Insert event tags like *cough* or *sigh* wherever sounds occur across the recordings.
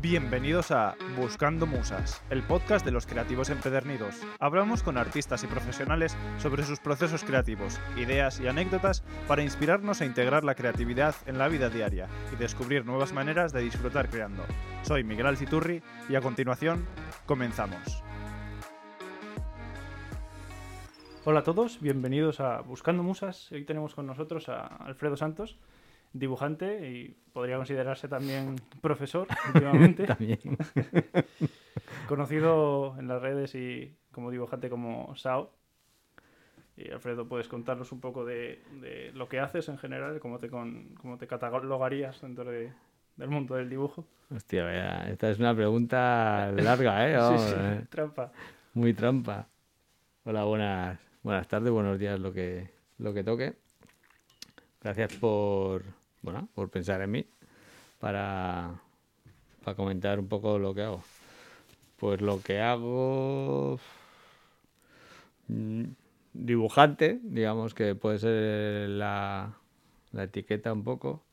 Bienvenidos a Buscando Musas, el podcast de los creativos empedernidos. Hablamos con artistas y profesionales sobre sus procesos creativos, ideas y anécdotas para inspirarnos a integrar la creatividad en la vida diaria y descubrir nuevas maneras de disfrutar creando. Soy Miguel Alciturri y a continuación comenzamos. Hola a todos, bienvenidos a Buscando Musas. Hoy tenemos con nosotros a Alfredo Santos dibujante y podría considerarse también *laughs* profesor últimamente. también. *laughs* Conocido en las redes y como dibujante como Sao. Y Alfredo, ¿puedes contarnos un poco de, de lo que haces en general? ¿Cómo te, con, cómo te catalogarías dentro de, del mundo del dibujo? Hostia, vaya, esta es una pregunta larga, ¿eh? *laughs* Vamos, sí, sí, eh. trampa. Muy trampa. Hola, buenas, buenas tardes, buenos días, lo que, lo que toque. Gracias por, bueno, por pensar en mí para, para comentar un poco lo que hago. Pues lo que hago mm, dibujante, digamos que puede ser la, la etiqueta un poco.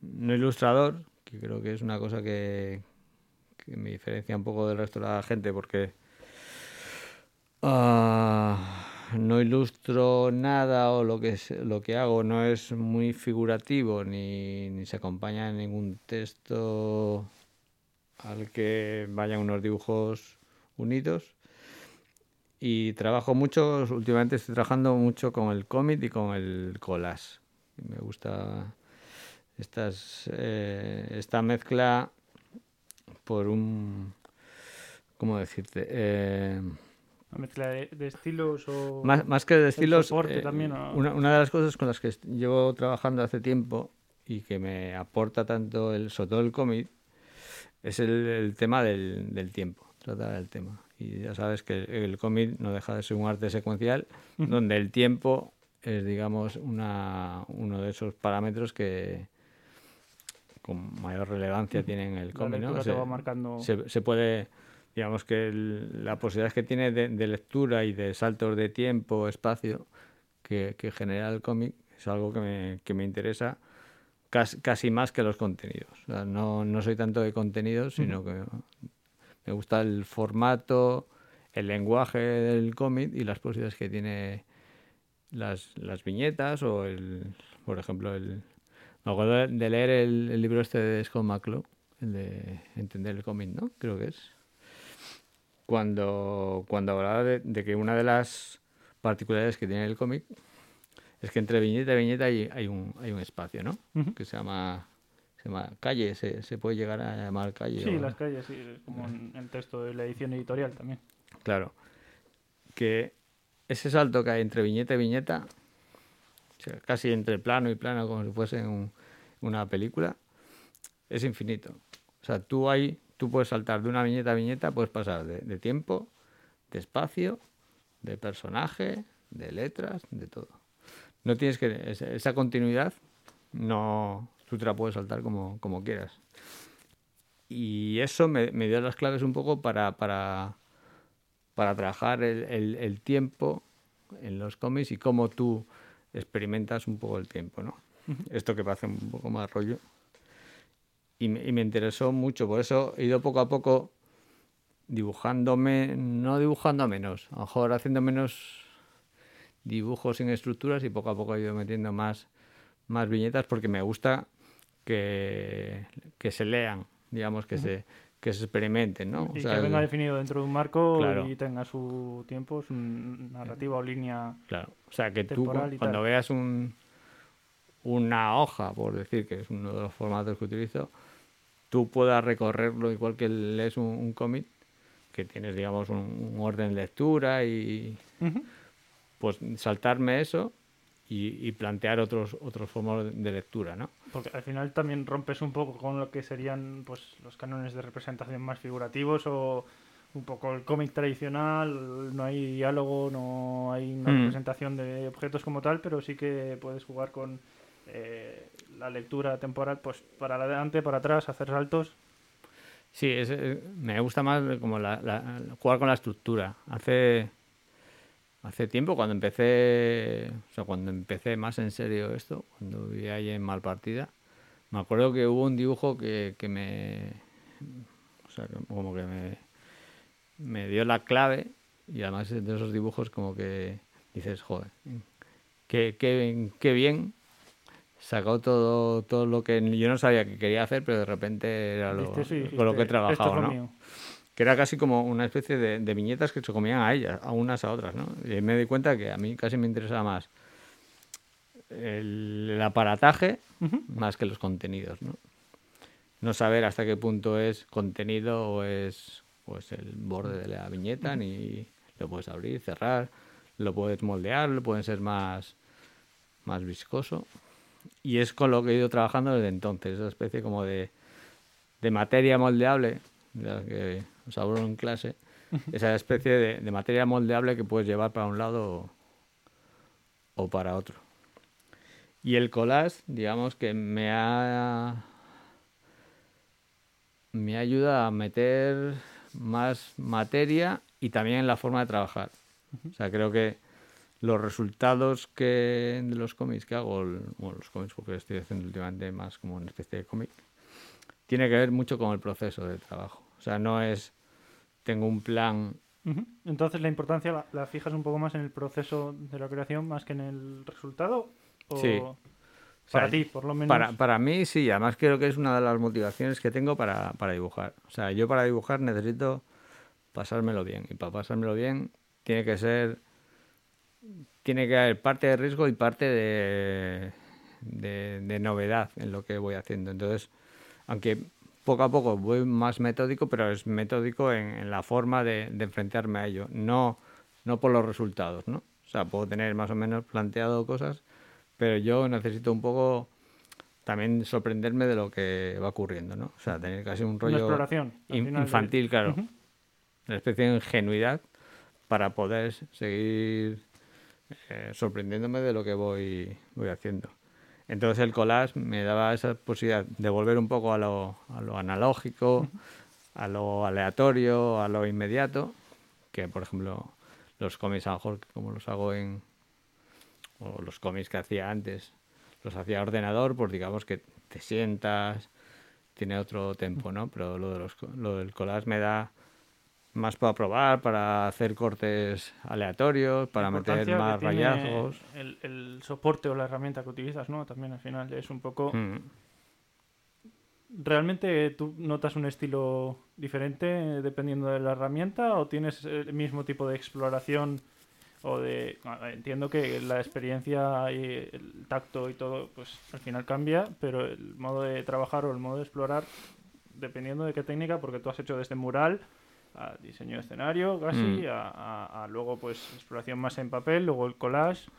No ilustrador, que creo que es una cosa que, me diferencia un poco del resto de la gente porque ah, no ilustro nada o lo que, es- lo que hago no es muy figurativo ni, ni se acompaña en ningún texto al que vayan unos dibujos unidos. Y trabajo mucho, últimamente estoy trabajando mucho con el cómic y con el collage. Me gusta estas, eh, esta mezcla por un... ¿Cómo decirte? Eh, Una mezcla de, de estilos o... más, más que de estilos, eh, también, una, una de las cosas con las que llevo trabajando hace tiempo y que me aporta tanto el, sobre todo el cómic, es el, el tema del, del tiempo, tratar el tema. Y ya sabes que el, el cómic no deja de ser un arte secuencial, donde el tiempo es, digamos, una, uno de esos parámetros que con mayor relevancia tienen el cómic. ¿no? lectura Se- te va marcando... se, se puede, digamos que el- la posibilidad que tiene de, de lectura y de saltos de tiempo, espacio, que, que genera el cómic, es algo que me, que me interesa casi, casi más que los contenidos. O sea, no, no soy tanto de contenidos, sino que me gusta el formato, el lenguaje del cómic y las posibilidades que tiene las, las viñetas o el, por ejemplo, el... Me acuerdo de- de leer el, el libro este de Scott McClough, el de Entender el cómic, ¿no? Creo que es. Cuando, cuando hablaba de, de que una de las particularidades que tiene el cómic es que entre viñeta y viñeta hay, hay, un, hay un espacio, ¿no? Que se llama, se llama calle, se, se puede llegar a llamar calle. Sí, o- las calles, sí, como en el texto de la edición editorial también. Claro. Que ese salto que hay entre viñeta y viñeta, o sea, casi entre plano y plano, como si fuese un- una película, es infinito. O sea, tú ahí, tú puedes saltar de una viñeta a viñeta, puedes pasar de, de tiempo, de espacio, de personaje, de letras, de todo. No tienes que. Esa, continuidad, no. Tú te la puedes saltar como, como quieras. Y eso me, me dio las claves un poco para, para, para trabajar el, el- el tiempo en los cómics y cómo tú experimentas un poco el tiempo, ¿no? Esto que parece un poco más rollo. Y me, y me interesó mucho, por eso he ido poco a poco dibujándome, no dibujando menos, a lo mejor haciendo menos dibujos sin estructuras y poco a poco he ido metiendo más, más viñetas porque me gusta que, que se lean, digamos, que, se, que se experimenten, ¿no? O Y sea, que el- venga definido dentro de un marco Claro. y tenga su tiempo, su narrativa o línea. Claro, o sea, que tú cuando veas un, una hoja, por decir que es uno de los formatos que utilizo, tú puedas recorrerlo igual que lees un, un cómic, que tienes, digamos, un, un orden de lectura y pues saltarme eso y, y plantear otros otros formas de lectura, ¿no? Porque al final también rompes un poco con lo que serían pues los cánones de representación más figurativos o un poco el cómic tradicional, no hay diálogo, no hay una Mm. representación de objetos como tal, pero sí que puedes jugar con eh, la lectura temporal pues para adelante, para atrás, hacer saltos. Sí, eh, me gusta más como la- jugar con la estructura. Hace hace tiempo cuando empecé, o sea, cuando empecé más en serio esto, cuando vivía ahí en Malpartida, me acuerdo que hubo un dibujo que, que me o sea, como que me, me dio la clave y además de esos dibujos como que dices, joder, qué, qué, qué bien sacó todo, todo lo que yo no sabía que quería hacer, pero de repente era lo, con lo que he trabajado, ¿no? Que era casi como una especie de, de, viñetas que se comían a ellas, a unas a otras, ¿no? Y me di cuenta que a mí casi me interesa más el, aparataje más que los contenidos, ¿no? No saber hasta qué punto es contenido o es pues el borde de la viñeta, ni lo puedes abrir, cerrar, lo puedes moldear, lo pueden ser más, más viscoso. Y es con lo que he ido trabajando desde entonces, esa especie como de, de materia moldeable, de la que os hablo en clase, esa especie de, de, materia moldeable que puedes llevar para un lado o, o para otro. Y el collage, digamos que me ha me ayuda a meter más materia y también la forma de trabajar. O sea, creo que los resultados que de los cómics que hago, bueno, los cómics porque estoy haciendo últimamente más como una especie de cómic, tiene que ver mucho con el proceso de trabajo. O sea, no es tengo un plan. Entonces la importancia la, fijas un poco más en el proceso de la creación más que en el resultado. ¿O... Sí. Para ti, por lo menos. Para, para mí sí, además creo que es una de las motivaciones que tengo para, para dibujar. O sea, yo para dibujar necesito pasármelo bien. Y para pasármelo bien tiene que ser tiene que haber parte de riesgo y parte de, de, novedad en lo que voy haciendo. Entonces, aunque poco a poco voy más metódico, pero es metódico en, la forma de, enfrentarme a ello, no, no por los resultados, ¿no? O sea, puedo tener más o menos planteado cosas, pero yo necesito un poco también sorprenderme de lo que va ocurriendo, ¿no? O sea, tener casi un rollo exploración, infantil, claro. Una especie de ingenuidad para poder seguir eh, sorprendiéndome de lo que voy, voy haciendo. Entonces el collage me daba esa posibilidad de volver un poco a lo, a lo analógico, a lo aleatorio, a lo inmediato, que por ejemplo los cómics a lo mejor como los hago en, o los cómics que hacía antes, los hacía ordenador, pues digamos que te sientas, tiene otro tempo, ¿no? Pero lo, de los, lo del collage me da más para probar, para hacer cortes aleatorios, para meter más rayazgos. El, soporte o la herramienta que utilizas, ¿no? También al final es un poco... Mm. ¿Realmente tú notas un estilo diferente dependiendo de la herramienta o tienes el mismo tipo de exploración o de... Entiendo que la experiencia y el tacto y todo, pues al final cambia, pero el modo de trabajar o el modo de explorar, dependiendo de qué técnica, porque tú has hecho desde mural a diseño de escenario casi, mm. a, luego pues exploración más en papel, luego el collage.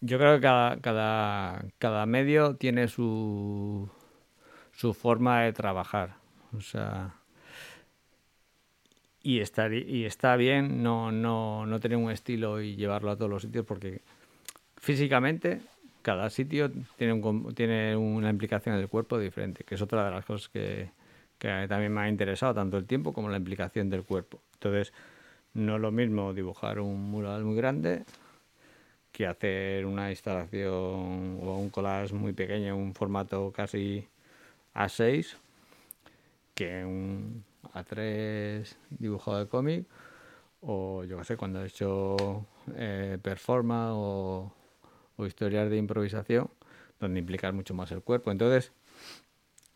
Yo creo que cada, cada, cada medio tiene su, su forma de trabajar. O sea, y, estar, y está bien no, no, no tener un estilo y llevarlo a todos los sitios porque físicamente cada sitio tiene, un, tiene una implicación en el cuerpo diferente, que es otra de las cosas que, que también me ha interesado tanto el tiempo como la implicación del cuerpo. Entonces, no es lo mismo dibujar un mural muy grande que hacer una instalación o un collage muy pequeño, un formato casi A6, que un A3 dibujado de cómic, o yo qué sé, cuando he hecho eh, performance o, o historias de improvisación, donde implicar mucho más el cuerpo. Entonces,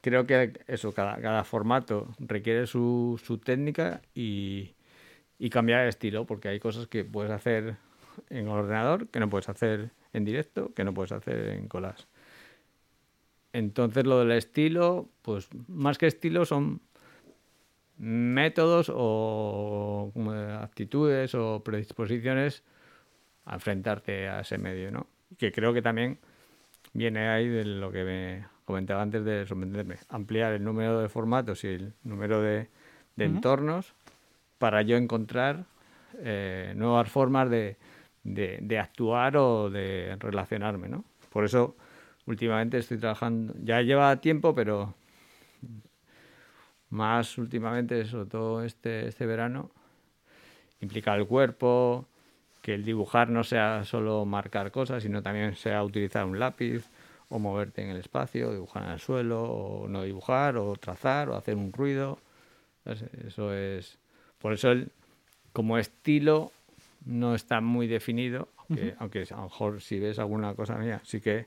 creo que eso, cada, cada formato requiere su, su técnica y, y, cambiar el estilo, porque hay cosas que puedes hacer en ordenador que no puedes hacer en directo, que no puedes hacer en collage. Entonces lo del estilo, pues más que estilo son métodos o actitudes o predisposiciones a enfrentarte a ese medio, ¿no? Que creo que también viene ahí de lo que me comentaba antes de sorprenderme, ampliar el número de formatos y el número de, entornos para yo encontrar eh, nuevas formas de, de, actuar o de relacionarme, ¿no? Por eso últimamente estoy trabajando, ya lleva tiempo, pero más últimamente, sobre todo este, este verano, implica el cuerpo, que el dibujar no sea solo marcar cosas, sino también sea utilizar un lápiz o moverte en el espacio, dibujar en el suelo, o no dibujar, o trazar, o hacer un ruido. Eso es. Por eso, el, como estilo, no está muy definido, aunque, aunque a lo mejor si ves alguna cosa mía, sí que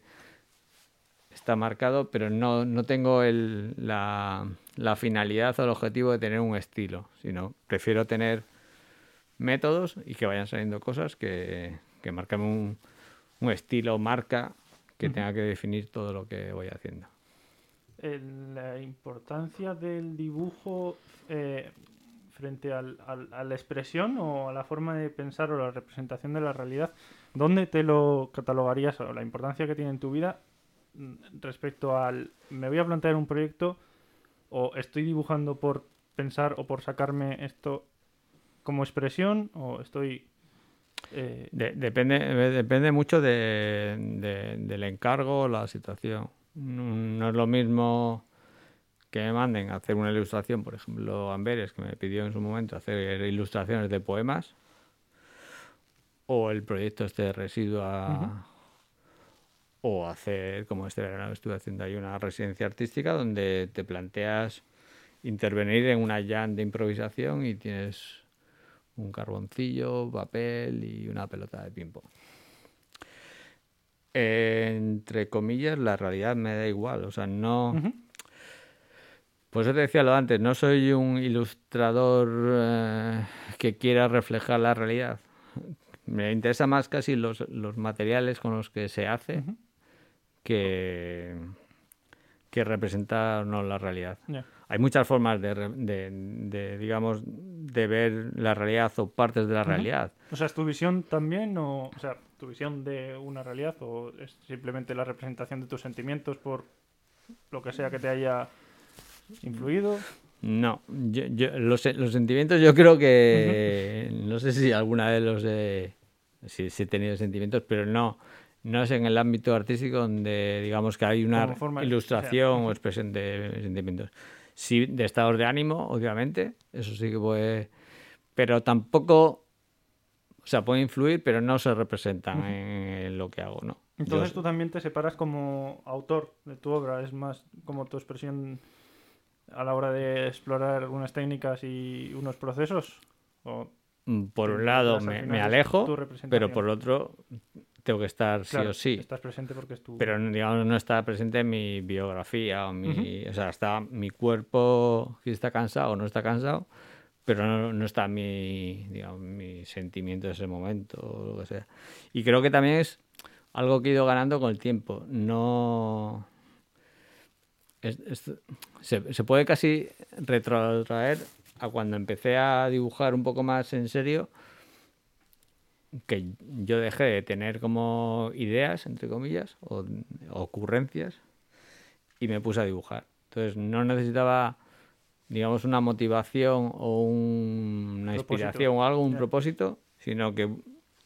está marcado, pero no, no tengo el, la, la, finalidad o el objetivo de tener un estilo, sino prefiero tener métodos y que vayan saliendo cosas que, que marquen un, un estilo, marca que tenga que definir todo lo que voy haciendo. La importancia del dibujo eh, frente al, a la expresión o a la forma de pensar o la representación de la realidad, ¿dónde te lo catalogarías o la importancia que tiene en tu vida mm, respecto al me voy a plantear un proyecto o estoy dibujando por pensar o por sacarme esto como expresión o estoy eh, depende, depende mucho de, del encargo o la situación. No es lo mismo que me manden a hacer una ilustración, por ejemplo, Amberes, que me pidió en su momento hacer ilustraciones de poemas, o el proyecto este de Residua, o hacer, como este verano estuve haciendo ahí, una residencia artística donde te planteas intervenir en una jam de improvisación y tienes un carboncillo, papel y una pelota de ping-pong. entre comillas, la realidad me da igual, o sea, no... Pues yo te decía lo antes, no soy un ilustrador eh, que quiera reflejar la realidad. Me interesa más casi los, los materiales con los que se hace que, que representar no la realidad hay muchas formas de, digamos, de ver la realidad o partes de la realidad. O sea, ¿es tu visión también o, o sea, tu visión de una realidad o es simplemente la representación de tus sentimientos por lo que sea que te haya influido? No, yo, los, sentimientos yo creo que, no sé si alguna vez los he, si, he tenido sentimientos, pero no, no es en el ámbito artístico donde digamos que hay una ilustración o expresión de sentimientos. Sí, de estados de ánimo, obviamente, eso sí que puede, pero tampoco, o sea, puede influir, pero no se representan en, lo que hago, ¿no? Entonces tú también te separas como autor de tu obra, es más como tu expresión a la hora de explorar unas técnicas y unos procesos. Mm, por un lado me, me alejo, pero por otro tengo que estar sí o sí. Estás presente porque es tu... Pero digamos, no está presente en mi biografía o mi... O sea, está mi cuerpo, si está cansado o no está cansado, pero no, no está mi, digamos, mi sentimiento de ese momento o lo que sea. Y creo que también es algo que he ido ganando con el tiempo. No... se, se puede casi retrotraer a cuando empecé a dibujar un poco más en serio que yo dejé de tener como ideas, entre comillas, o ocurrencias, y me puse a dibujar. Entonces no necesitaba, digamos, una motivación o una inspiración o algo, un propósito, sino que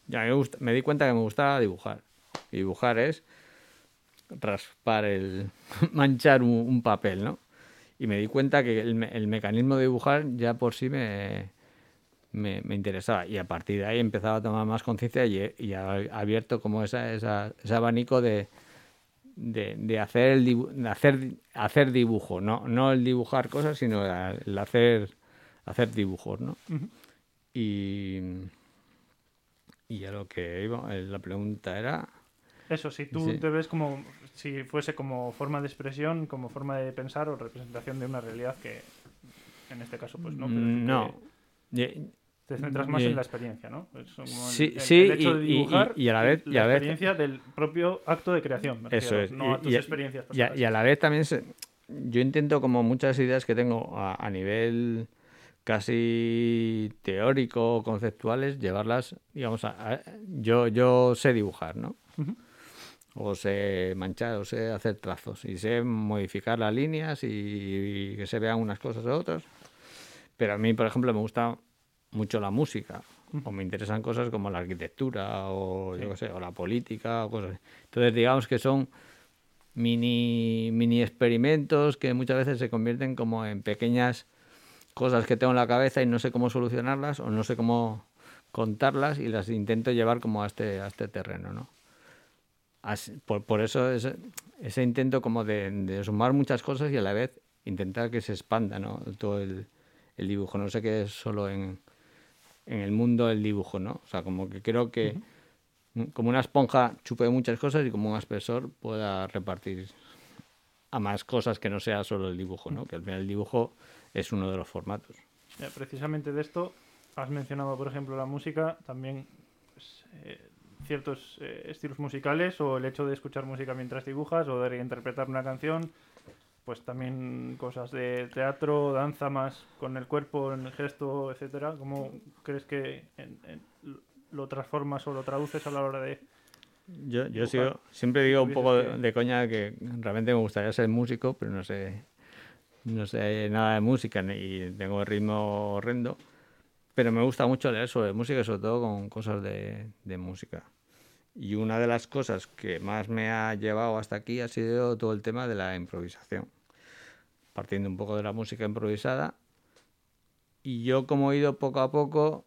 ya me, gusta, me di cuenta que me gustaba dibujar. Y dibujar es raspar el, *laughs* manchar un, papel, ¿no? Y me di cuenta que el, el mecanismo de dibujar ya por sí me, me, interesaba. Y a partir de ahí empezaba a tomar más conciencia y, y ha abierto como esa, esa, ese abanico de, de, hacer, el hacer, hacer dibujo, no, no el dibujar cosas, sino el hacer, hacer dibujos, ¿no? Y y a lo que iba, eh, la pregunta era... Eso, si tú te ves como si fuese como forma de expresión, como forma de pensar o representación de una realidad que en este caso pues no. no. Te centras más en la experiencia, ¿no? sí, sí, y, dibujar y, a la vez... la experiencia del propio acto de creación, Eso es. no a tus experiencias Y a, la vez también yo intento como muchas ideas que tengo a, nivel casi teórico, conceptuales, llevarlas, digamos, a, yo, yo sé dibujar, ¿no? O sé manchar, o sé hacer trazos, y sé modificar las líneas y, que se vean unas cosas u otras. Pero a mí, por ejemplo, me gusta mucho la música o me interesan cosas como la arquitectura o yo sé, o la política o cosas. Entonces digamos que son mini mini experimentos que muchas veces se convierten como en pequeñas cosas que tengo en la cabeza y no sé cómo solucionarlas o no sé cómo contarlas y las intento llevar como a este a este terreno, ¿no? por, eso ese, ese, intento como de, sumar muchas cosas y a la vez intentar que se expanda ¿no? todo el, el dibujo. No sé qué es solo en, en, el mundo del dibujo, ¿no? O sea, como que creo que como una esponja chupe muchas cosas y como un aspersor pueda repartir a más cosas que no sea solo el dibujo, ¿no? Que al final el dibujo es uno de los formatos. precisamente de esto has mencionado, por ejemplo, la música, también pues, eh, ciertos eh, estilos musicales o el hecho de escuchar música mientras dibujas o de interpretar una canción, pues también cosas de teatro, danza más con el cuerpo, en el gesto, etcétera. ¿Cómo crees que lo transformas o lo traduces a la hora de yo, yo sigo, siempre digo un poco de, coña que realmente me gustaría ser músico, pero no sé, no sé nada de música y tengo el ritmo horrendo. Pero me gusta mucho leer sobre música, sobre todo con cosas de, de música. Y una de las cosas que más me ha llevado hasta aquí ha sido todo el tema de la improvisación. Partiendo un poco de la música improvisada. Y yo como he ido poco a poco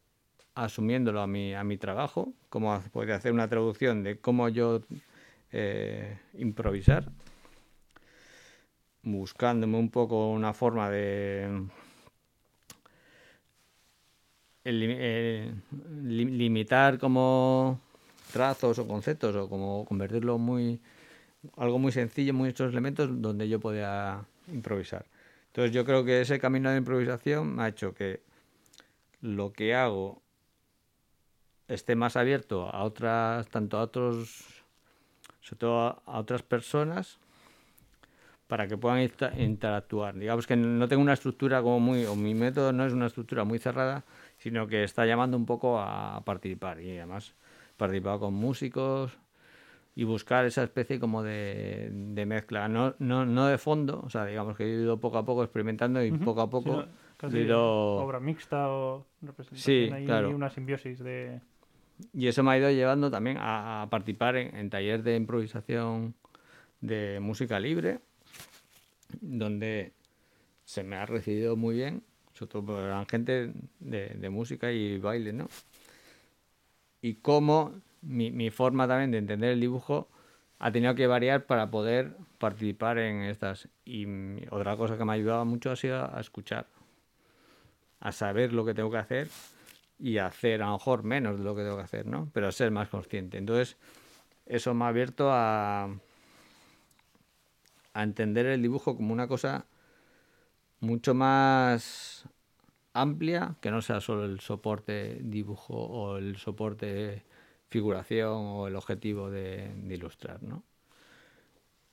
asumiéndolo a mi, a mi trabajo, como puede hacer una traducción de cómo yo eh, improvisar, buscándome un poco una forma de eh, limitar como trazos o conceptos o como convertirlo muy algo muy sencillo, muchos elementos donde yo podía improvisar. Entonces yo creo que ese camino de improvisación me ha hecho que lo que hago esté más abierto a otras, tanto a otros, sobre todo a, otras personas, para que puedan interactuar. Digamos que no tengo una estructura como muy, o mi método no es una estructura muy cerrada, sino que está llamando un poco a participar y además participado con músicos y buscar esa especie como de, mezcla, no, no, no de fondo, o sea, digamos que he ido poco a poco experimentando y poco a poco... he ido... obra mixta o representación, sí, claro. una simbiosis de... Y eso me ha ido llevando también a, participar en, en talleres de improvisación de música libre, donde se me ha recibido muy bien, sobre todo por la gente de, de, música y baile, ¿no? Y cómo mi, mi, forma también de entender el dibujo ha tenido que variar para poder participar en estas. Y otra cosa que me ha ayudado mucho ha sido a escuchar, a saber lo que tengo que hacer y hacer a lo mejor menos de lo que tengo que hacer, ¿no? Pero ser más consciente. Entonces, eso me ha abierto a, a entender el dibujo como una cosa mucho más amplia, que no sea solo el soporte dibujo o el soporte figuración o el objetivo de, ilustrar, ¿no?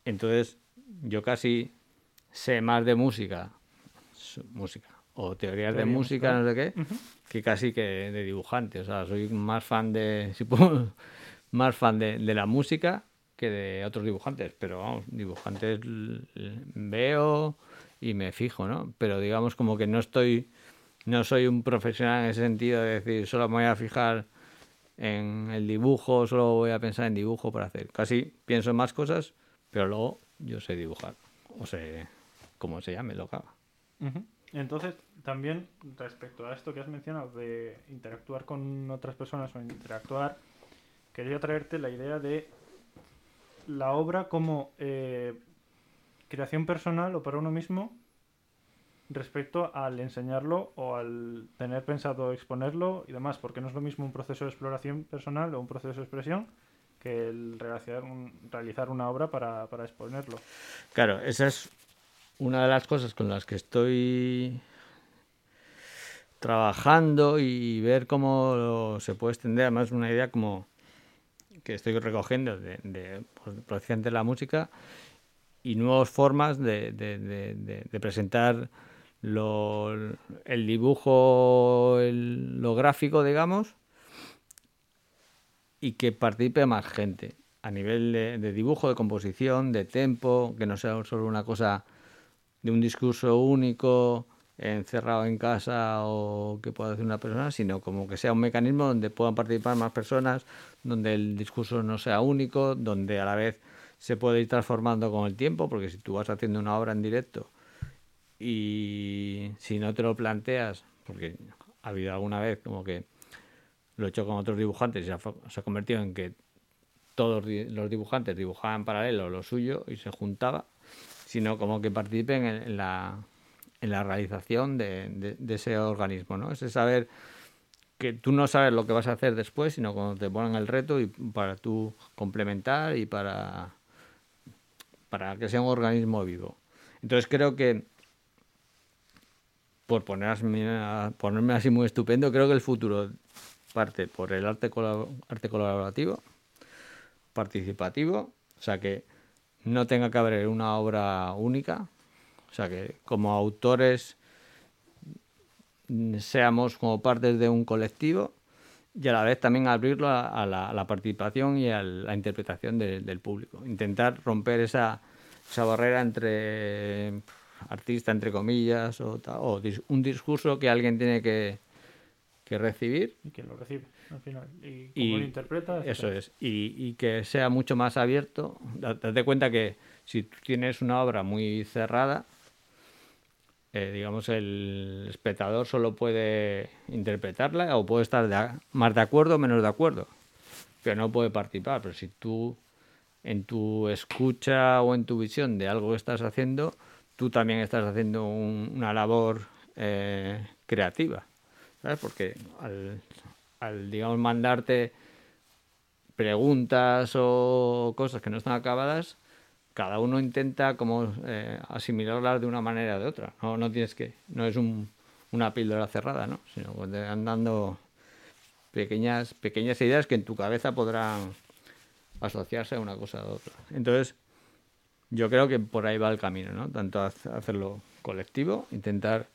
Entonces, yo casi sé más de música, música, o teorías de música, no sé qué, que casi que de dibujante. O sea, soy más fan de, *laughs* si puedo, más fan de, de, la música que de otros dibujantes. Pero vamos, dibujantes veo y me fijo, ¿no? Pero digamos como que no estoy, no soy un profesional en ese sentido de decir, solo me voy a fijar en el dibujo, solo voy a pensar en dibujo para hacer. Casi pienso en más cosas, pero luego yo sé dibujar. O sé cómo se llame, lo que. Entonces, también respecto a esto que has mencionado de interactuar con otras personas o interactuar, quería traerte la idea de la obra como eh, creación personal o para uno mismo respecto al enseñarlo o al tener pensado exponerlo y demás, porque no es lo mismo un proceso de exploración personal o un proceso de expresión que el realizar, una obra para, exponerlo. Claro, esa es una de las cosas con las que estoy trabajando y ver cómo se puede extender, además una idea como que estoy recogiendo de, de, pues, de la música y nuevas formas de presentar lo, el dibujo, lo gráfico, digamos, y que participe más gente a nivel de, dibujo, de composición, de tempo, que no sea solo una cosa de un discurso único encerrado en casa o que pueda hacer una persona, sino como que sea un mecanismo donde puedan participar más personas, donde el discurso no sea único, donde a la vez se puede ir transformando con el tiempo, porque si tú vas haciendo una obra en directo y si no te lo planteas, porque ha habido alguna vez como que lo he hecho con otros dibujantes y se ha, convertido en que todos los dibujantes dibujaban paralelo lo suyo y se juntaba, sino como que participen en, la, en la realización de, ese organismo, ¿no? Ese saber que tú no sabes lo que vas a hacer después, sino cuando te ponen el reto y para tú complementar y para, para que sea un organismo vivo. Entonces creo que, por ponerme, ponerme así muy estupendo, creo que el futuro parte por el arte, arte colaborativo, participativo, o sea que no tenga que haber una obra única, o sea que como autores seamos como partes de un colectivo y a la vez también abrirlo a, la, participación y a la interpretación del público. Intentar romper esa, esa barrera entre artista, entre comillas, o, o un discurso que alguien tiene que, que recibir. Y que lo recibe al final. Y cómo lo interpreta. Eso es. Y, y, que sea mucho más abierto. Date cuenta que si tú tienes una obra muy cerrada, eh, digamos, el espectador solo puede interpretarla o puede estar más de acuerdo o menos de acuerdo, pero no puede participar. Pero si tú, en tu escucha o en tu visión de algo que estás haciendo, tú también estás haciendo una labor eh, creativa. Porque al, digamos, mandarte preguntas o cosas que no están acabadas, cada uno intenta como eh, asimilarlas de una manera o de otra. No, no tienes que, no es un, una píldora cerrada, ¿no? Sino que te van dando pequeñas, pequeñas ideas que en tu cabeza podrán asociarse a una cosa u otra. Entonces, yo creo que por ahí va el camino, ¿no? Tanto hacerlo colectivo, intentar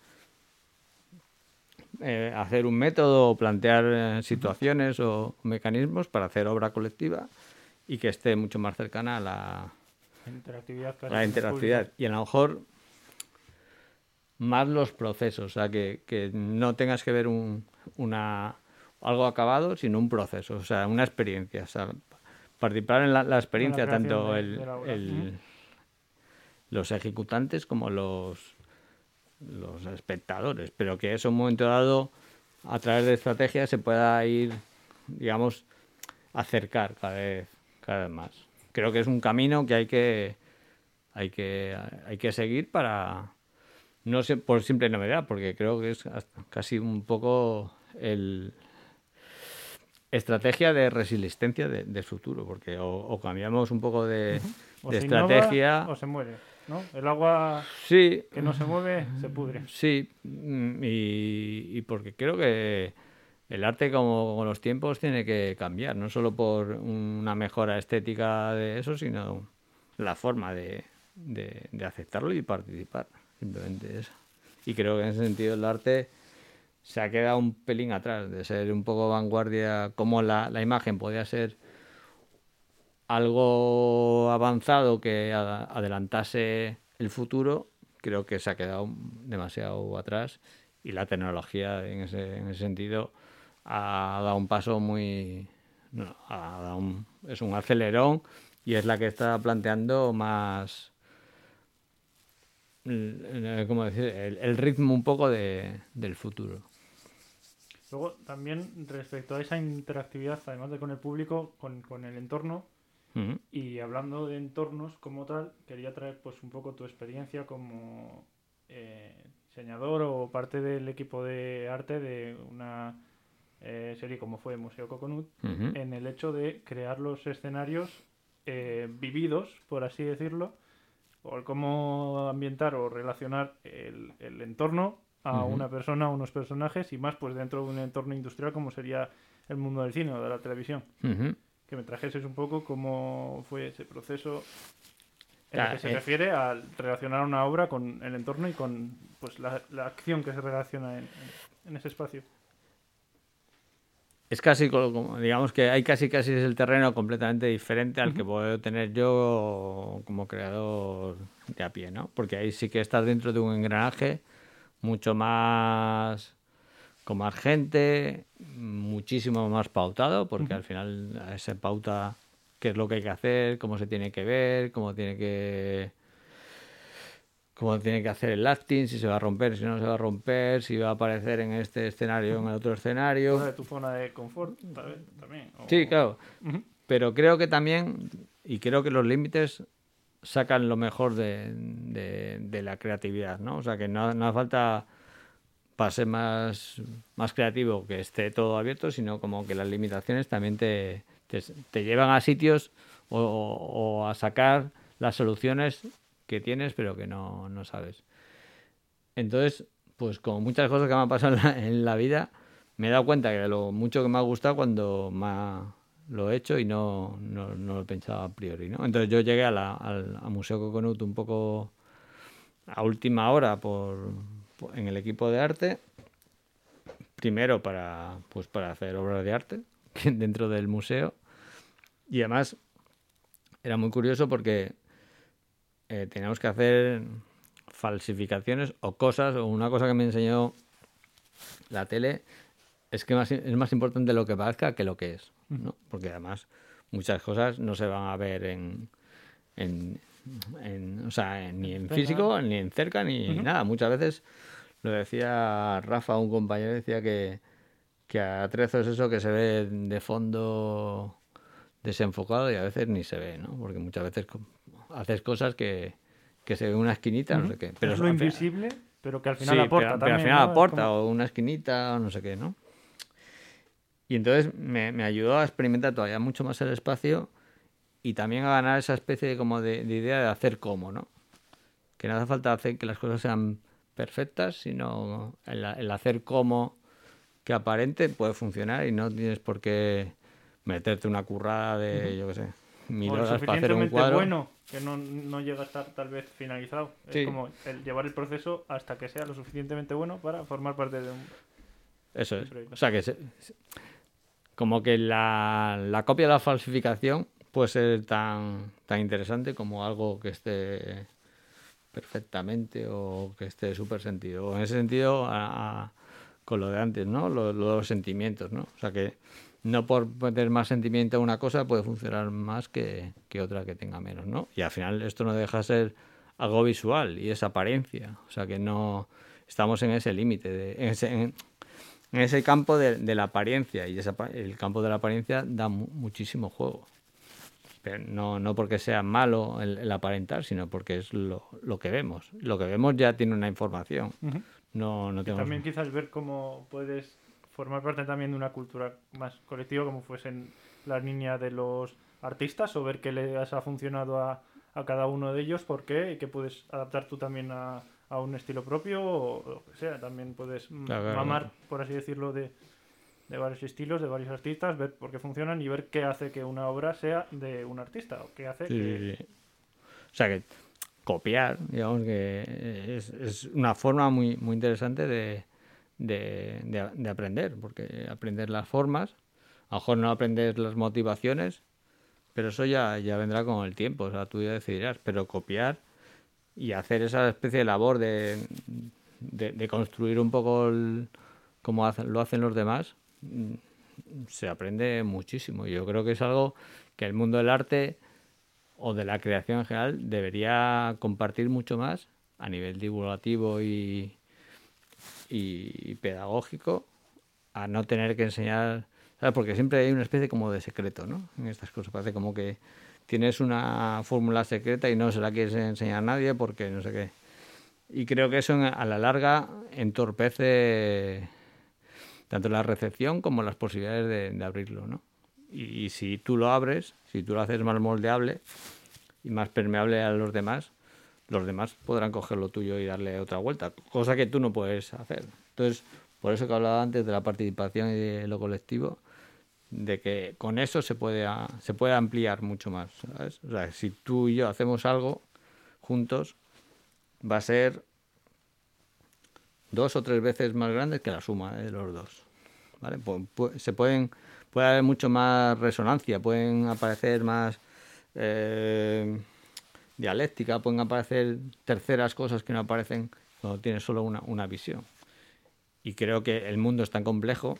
eh, hacer un método, plantear eh, situaciones o mecanismos para hacer obra colectiva y que esté mucho más cercana a la interactividad. La interactividad. Y a lo mejor más los procesos, o sea, que, que no tengas que ver un, una, algo acabado, sino un proceso, o sea, una experiencia. O sea, participar en la, la experiencia, tanto el, el, los ejecutantes como los, los espectadores, pero que eso en un momento dado, a través de estrategias, se pueda ir, digamos, acercar cada vez, cada vez más. Creo que es un camino que hay que hay que hay que seguir para no sé por simple novedad porque creo que es casi un poco el estrategia de resistencia del futuro porque o, cambiamos un poco de, estrategia o se muere ¿no? el agua sí que no se mueve se pudre sí mm, y, y porque creo que el arte como con los tiempos tiene que cambiar, no solo por una mejora estética de eso, sino la forma de, aceptarlo y participar. Simplemente eso. Y creo que en ese sentido el arte se ha quedado un pelín atrás, de ser un poco vanguardia, como la, imagen podía ser algo avanzado que adelantase el futuro, creo que se ha quedado demasiado atrás y la tecnología en ese, en ese sentido ha dado un paso muy... es un acelerón y es la que está planteando más... ¿Cómo decir? El, ritmo un poco de, del futuro. Luego, también respecto a esa interactividad, además de con el público, con, con el entorno, y hablando de entornos como tal, quería traer pues un poco tu experiencia como eh, diseñador o parte del equipo de arte de una eh, serie como fue Museo Coconut, en el hecho de crear los escenarios eh, vividos, por así decirlo, o cómo ambientar o relacionar el, entorno a una persona, a unos personajes, y más pues dentro de un entorno industrial como sería el mundo del cine o de la televisión. Que me trajeses un poco cómo fue ese proceso en que se eh. refiere a relacionar una obra con el entorno y con pues la, acción que se relaciona en ese espacio es casi como, digamos que hay casi casi es el terreno completamente diferente al que puedo tener yo como creador de a pie, ¿no? Porque ahí sí que estás dentro de un engranaje mucho más con más gente, muchísimo más pautado, porque al final se pauta qué es lo que hay que hacer, cómo se tiene que ver, cómo tiene que cómo tiene que hacer el acting, si se va a romper, si no se va a romper, si va a aparecer en este escenario o en el otro escenario. de tu zona de confort también. Sí, claro. pero creo que también, y creo que los límites sacan lo mejor de, de, la creatividad, ¿no? O sea, que no, no hace falta para ser más, más creativo que esté todo abierto, sino como que las limitaciones también te, te, llevan a sitios o, a sacar las soluciones que tienes pero que no, no sabes. Entonces, pues como muchas cosas que me han pasado en la, vida, me he dado cuenta que lo mucho que me ha gustado cuando me lo he hecho y no, no, no, lo pensaba a priori. ¿no? Entonces yo llegué a la, al Museo Coconut un poco a última hora por, en el equipo de arte, primero para, pues para hacer obras de arte *laughs* dentro del museo y además era muy curioso porque eh, teníamos que hacer falsificaciones o cosas, o una cosa que me enseñó la tele es que es más importante lo que parezca que lo que es, ¿no? Porque además muchas cosas no se van a ver en, en, o sea, ni en físico, ni en cerca, ni nada. Muchas veces lo decía Rafa, un compañero, decía que, que a trezos es eso que se ve de fondo desenfocado y a veces ni se ve, ¿no? Porque muchas veces haces cosas que, que se ve una esquinita, no sé qué. Pero es lo invisible, pero que al final aporta pero, al final aporta, o una esquinita, o no sé qué, ¿no? Y entonces me, me, ayudó a experimentar todavía mucho más el espacio y también a ganar esa especie de, como de, idea de hacer como, ¿no? Que no hace falta hacer que las cosas sean perfectas, sino el, hacer como que aparente puede funcionar y no tienes por qué meterte una currada de, yo qué sé, mil horas para hacer un cuadro. bueno que no, no, llega a estar tal vez finalizado. Es como el llevar el proceso hasta que sea lo suficientemente bueno para formar parte de un. Eso es. O sea que como que la, la copia de la falsificación puede ser tan, tan interesante como algo que esté perfectamente o que esté súper sentido. En ese sentido, con lo de antes, ¿no? Los, sentimientos, ¿no? O sea que no por tener más sentimiento a una cosa puede funcionar más que, otra que tenga menos, ¿no? Y al final esto no deja de ser algo visual y es apariencia. O sea que no estamos en ese límite, en ese, en, ese campo de, la apariencia y el campo de la apariencia da muchísimo juego no, no porque sea malo el, aparentar, sino porque es lo, lo, que vemos. Lo que vemos ya tiene una información. no, no También quizás ver cómo puedes formar parte también de una cultura más colectiva, como fuesen las niñas de los artistas, o ver qué les ha funcionado a, a cada uno de ellos, por qué, y que puedes adaptar tú también a, a un estilo propio, o lo que sea. También puedes mamar, por así decirlo, de de varios estilos, de varios artistas, ver por qué funcionan y ver qué hace que una obra sea de un artista o qué hace que... O sea que copiar, digamos que es, es una forma muy, muy interesante de, de, de, aprender, porque aprender las formas, a lo mejor no aprender las motivaciones, pero eso ya, ya vendrá con el tiempo, o sea, tú ya decidirás, pero copiar y hacer esa especie de labor de, de, construir un poco como lo hacen los demás, se aprende muchísimo. Yo creo que es algo que el mundo del arte o de la creación en general debería compartir mucho más a nivel divulgativo y, y pedagógico a no tener que enseñar, porque siempre hay una especie como de secreto ¿no? en estas cosas. Parece como que tienes una fórmula secreta y no se la quieres enseñar a nadie porque no sé qué. Y creo que eso a la larga entorpece tanto la recepción como las posibilidades de, abrirlo, ¿no? Y, si tú lo abres, si tú lo haces más moldeable y más permeable a los demás, los demás podrán coger lo tuyo y darle otra vuelta, cosa que tú no puedes hacer. Entonces, por eso que hablaba antes de la participación y de lo colectivo, de que con eso se puede, se puede ampliar mucho más. O sea, si tú y yo hacemos algo juntos, va a ser dos o tres veces más grandes que la suma de los dos. Se pueden, puede haber mucho más resonancia, pueden aparecer más eh, dialéctica, pueden aparecer terceras cosas que no aparecen cuando tienes solo una, una visión. Y creo que el mundo es tan complejo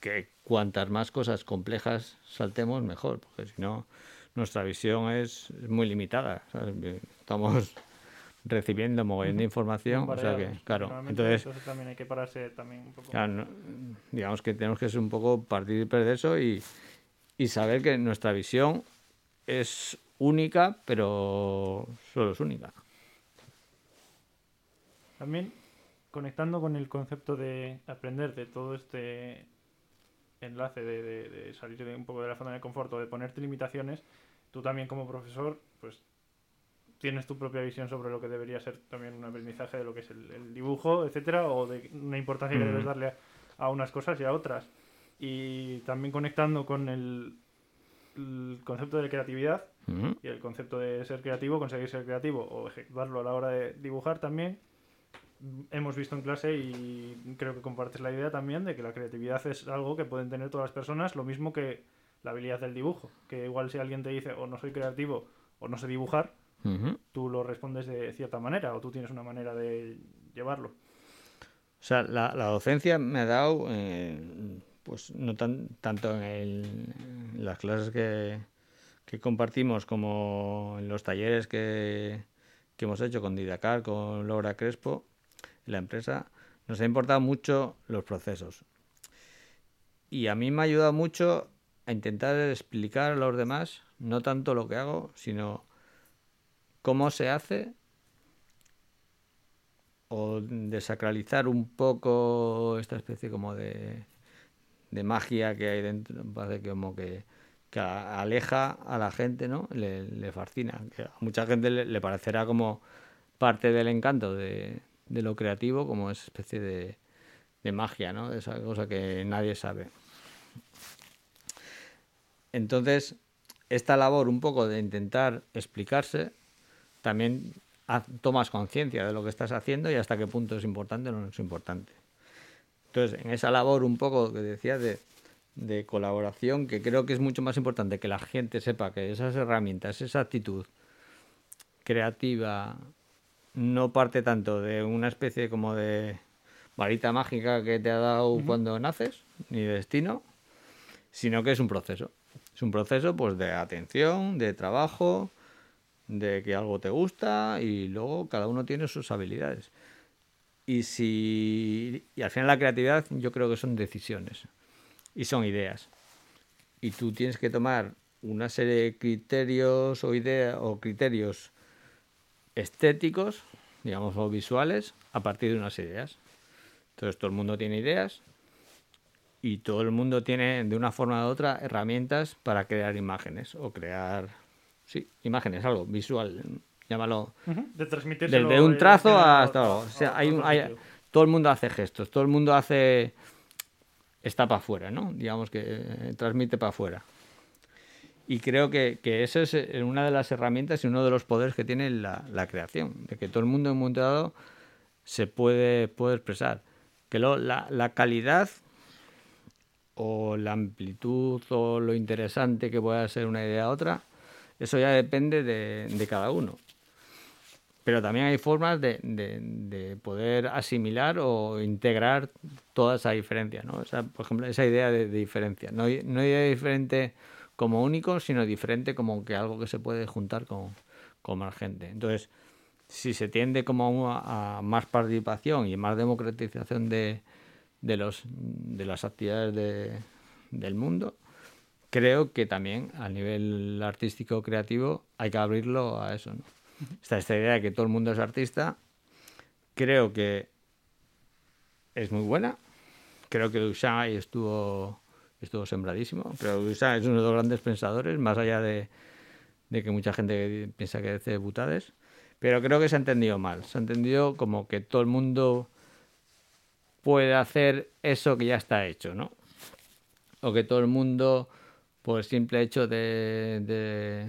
que cuantas más cosas complejas saltemos, mejor, porque si no, nuestra visión es, muy limitada. Estamos recibiendo mogollón de información. O sea que, claro, entonces. también hay que pararse también un poco. digamos que tenemos que ser un poco partir de eso y, y saber que nuestra visión es única, pero solo es única. También conectando con el concepto de aprender de todo este enlace de, de- de salir de un poco de la zona de confort o de ponerte limitaciones, tú también como profesor, pues tienes tu propia visión sobre lo que debería ser también un aprendizaje de lo que es el, el dibujo, etcétera, o de una importancia que Mm. debes darle a, a unas cosas y a otras. Y también conectando con el, el concepto de creatividad, Ujú. y el concepto de ser creativo, conseguir ser creativo o ejecutarlo a la hora de dibujar también, mm, hemos visto en clase y creo que compartes la idea también de que la creatividad es algo que pueden tener todas las personas, lo mismo que la habilidad del dibujo, que igual si alguien te dice o no soy creativo o no sé dibujar, Tú lo respondes de cierta manera o tú tienes una manera de llevarlo. O sea, la, la docencia me ha dado, eh, pues no tan, tanto en, el- en las clases que, que compartimos como en los talleres que, que hemos hecho con Didacar, con Laura Crespo, en la empresa, nos ha importado mucho los procesos. Y a mí me ha ayudado mucho a intentar explicar a los demás, no tanto lo que hago, sino cómo se hace o desacralizar un poco esta especie como de, de magia que hay dentro, parece que como que, que aleja a la gente, ¿no? Le, fascina. A mucha gente le, le parecerá como parte del encanto de, de lo creativo, como esa especie de, de magia, ¿no? De esa cosa que nadie sabe. Entonces, esta labor un poco de intentar explicarse, también tomas conciencia de lo que estás haciendo y hasta qué punto es importante o no es importante. Entonces, en esa labor un poco que decía de, de colaboración, que creo que es mucho más importante que la gente sepa que esas herramientas, esa actitud creativa, no parte tanto de una especie como de varita mágica que te ha dado cuando naces, ni de destino, sino que es un proceso. Es un proceso pues de atención, de trabajo, de que algo te gusta y luego cada uno tiene sus habilidades. Y si y al final la creatividad yo creo que son decisiones y son ideas. Y tú tienes que tomar una serie de criterios o ideas o criterios estéticos, digamos, o visuales a partir de unas ideas. Entonces todo el mundo tiene ideas y todo el mundo tiene de una forma u otra herramientas para crear imágenes o crear sí, imágenes, algo visual, llámalo De transmitírselo, desde un trazo a- hasta algo. O sea, hay, hay- todo el mundo hace gestos, todo el mundo hace está para afuera, ¿no? Digamos que eh, transmite para afuera. Y creo que, que eso es eh, una de las herramientas y uno de los poderes que tiene la, la creación, de que todo el mundo en un momento dado se puede, puede expresar. Que lo- la, la calidad o la amplitud o lo interesante que pueda ser una idea a otra, eso ya depende de, de cada uno. Pero también hay formas de, de- de poder asimilar o integrar toda esa diferencia, ¿no? O sea, por ejemplo, esa idea de, diferencia. No, no idea diferente como único, sino diferente como que algo que se puede juntar con, con más gente. Entonces, si se tiende como a, a más participación y más democratización de, de, los, de las actividades de- del mundo, creo que también a nivel artístico creativo hay que abrirlo a eso. ¿no? Está esta idea de que todo el mundo es artista. Creo que es muy buena. Creo que Duchamp estuvo, estuvo sembradísimo. Que Duchamp es uno de los grandes pensadores, más allá de, de que mucha gente piensa que dice butades. Pero creo que se ha entendido mal. Se ha entendido como que todo el mundo puede hacer eso que ya está hecho, ¿no? O que todo el mundo, por el simple hecho de,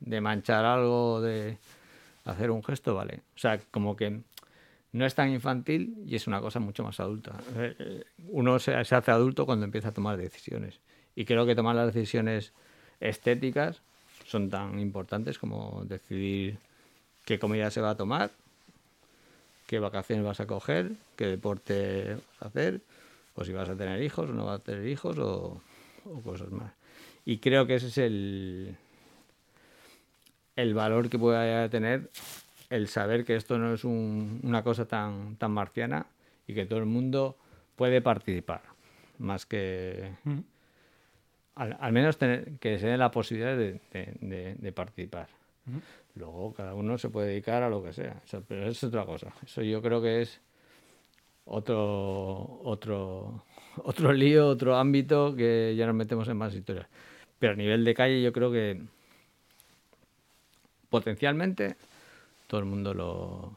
manchar algo, de hacer un gesto, vale. O sea, como que no es tan infantil y es una cosa mucho más adulta. Eh, eh, Uno se, hace adulto cuando empieza a tomar decisiones. Y creo que tomar las decisiones estéticas son tan importantes como decidir qué comida se va a tomar, qué vacaciones vas a coger, qué deporte vas a hacer, o si vas a tener hijos o no vas a tener hijos, o cosas más. Y creo que ese es el, el valor que puede tener el saber que esto no es un- una cosa tan, tan marciana y que todo el mundo puede participar, más que Ujú. al, al menos tener, que se den la posibilidad de, de- de- de participar. Luego cada uno se puede dedicar a lo que sea, eso- pero eso es otra cosa. Eso yo creo que es otro, otro, otro *laughs* lío, otro ámbito que ya nos metemos en más historias. Pero a nivel de calle yo creo que potencialmente todo el mundo lo,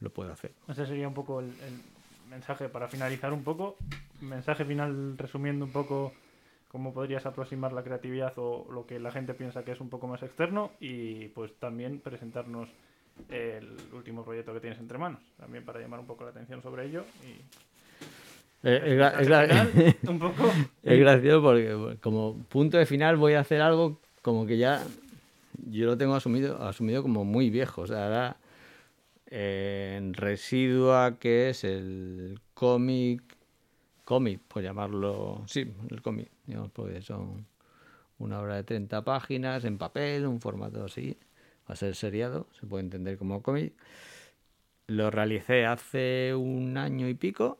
lo puede hacer. Ese sería un poco el, el mensaje para finalizar un poco. Mensaje final resumiendo un poco cómo podrías aproximar la creatividad o lo que la gente piensa que es un poco más externo y pues también presentarnos el último proyecto que tienes entre manos, también para llamar un poco la atención sobre ello y es, gra- es gra- Al final, *laughs* un poco es gracioso porque bueno, como punto de final voy a hacer algo como que ya yo lo tengo asumido, asumido como muy viejo. O sea, ahora eh, en Residua, que es el cómic, cómic, por llamarlo, sí, el cómic, digamos, porque son una obra de 30 páginas en papel, un formato así, va a ser seriado, se puede entender como cómic. Lo realicé hace un año y pico.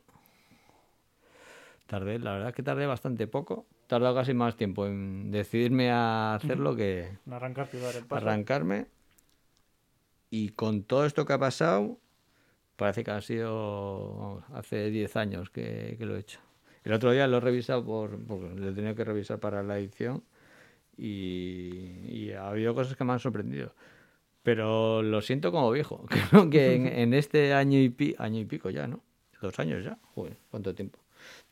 Tardé, la verdad es que tardé bastante poco. Tardado casi más tiempo en decidirme a hacerlo que en arrancarte y dar el paso. arrancarme. Y con todo esto que ha pasado, parece que ha sido vamos, hace 10 años que, que lo he hecho. El otro día lo he revisado por, porque lo he tenido que revisar para la edición y, y ha habido cosas que me han sorprendido. Pero lo siento como viejo. *laughs* Creo que en, *laughs* en este año y, pi- año y pico ya, ¿no? Dos años ya. Joder, ¿cuánto tiempo?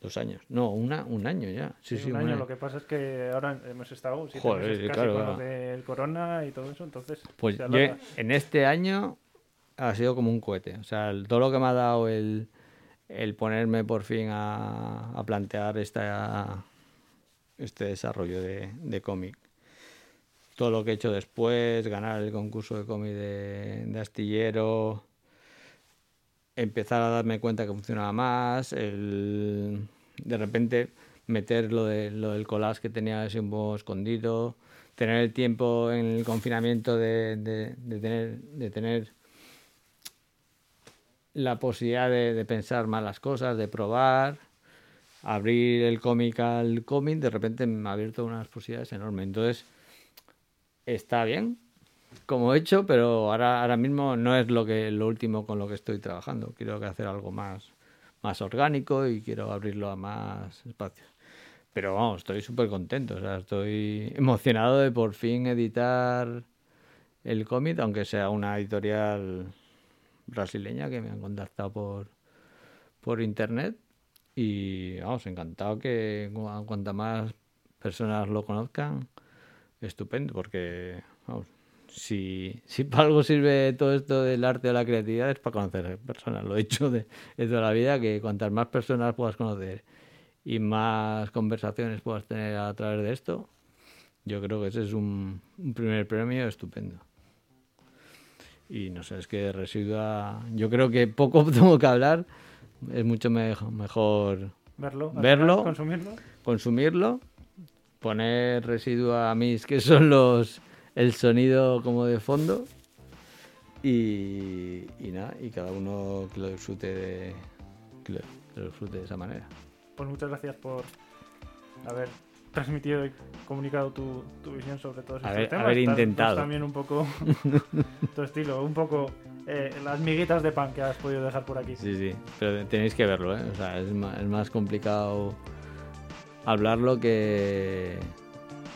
Dos años. No, una, un año ya. Sí, Sí, sí, un año. año. Lo que pasa es que ahora hemos estado siete Joder, meses sí, casi claro, con claro. del corona y todo eso, entonces Pues yo, en este año ha sido como un cohete. O sea, el- todo lo que me ha dado el, el ponerme por fin a, a plantear esta, este desarrollo de, de cómic. Todo lo que he hecho después, ganar el concurso de cómic de, de astillero, empezar a darme cuenta que funcionaba más, el, de repente meter lo, de, lo del collage que tenía así un poco escondido, tener el tiempo en el confinamiento de, de- tener, de tener la posibilidad de, de pensar más las cosas, de probar, abrir el cómic al cómic, de repente me ha abierto unas posibilidades enormes. Entonces, está bien como he hecho, pero ahora, ahora mismo no es lo que lo último con lo que estoy trabajando. Quiero hacer algo más, más orgánico y quiero abrirlo a más espacios. Pero vamos, estoy súper contento. O sea, estoy *laughs* emocionado de por fin editar el cómic, aunque sea una editorial brasileña que me han contactado por, por internet. Y vamos, encantado que cu- cuanta más personas lo conozcan, estupendo, porque si, si para algo sirve todo esto del arte o la creatividad es para conocer personas. Lo he dicho de, de toda la vida, que cuantas más personas puedas conocer y más conversaciones puedas tener a través de esto, yo creo que ese es un, un primer premio estupendo. Y no sé, es que Residua, yo creo que poco *laughs* tengo que hablar, es mucho me- mejor verlo, verlo. consumirlo. consumirlo, poner Residua a mis, que son los el sonido como de fondo y, y nada, y cada uno que lo disfrute de, que lo, que lo disfrute de esa manera. Pues muchas gracias por haber transmitido y comunicado tu, tu visión sobre todos estos Haber- temas. haber intentado. también un poco *laughs* tu estilo, un poco eh, las miguitas de pan que has podido dejar por aquí. Sí, sí, pero tenéis que verlo, ¿eh? O sea, es más, es más complicado hablarlo que,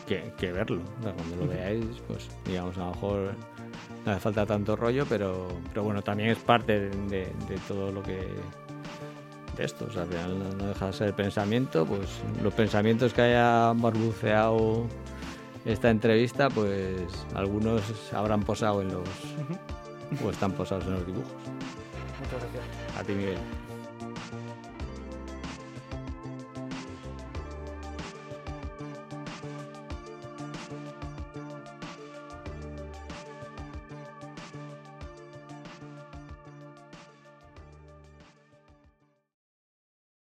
que, que verlo. O sea, cuando lo veáis, pues digamos, a lo mejor no hace falta tanto rollo, pero, pero bueno, también es parte de, de- de todo lo que... de esto, o sea, al final no, no deja de ser pensamiento, pues los pensamientos que haya barbuceado esta entrevista, pues algunos habrán posado en los... o están posados en los dibujos. Muchas gracias. A ti, Miguel.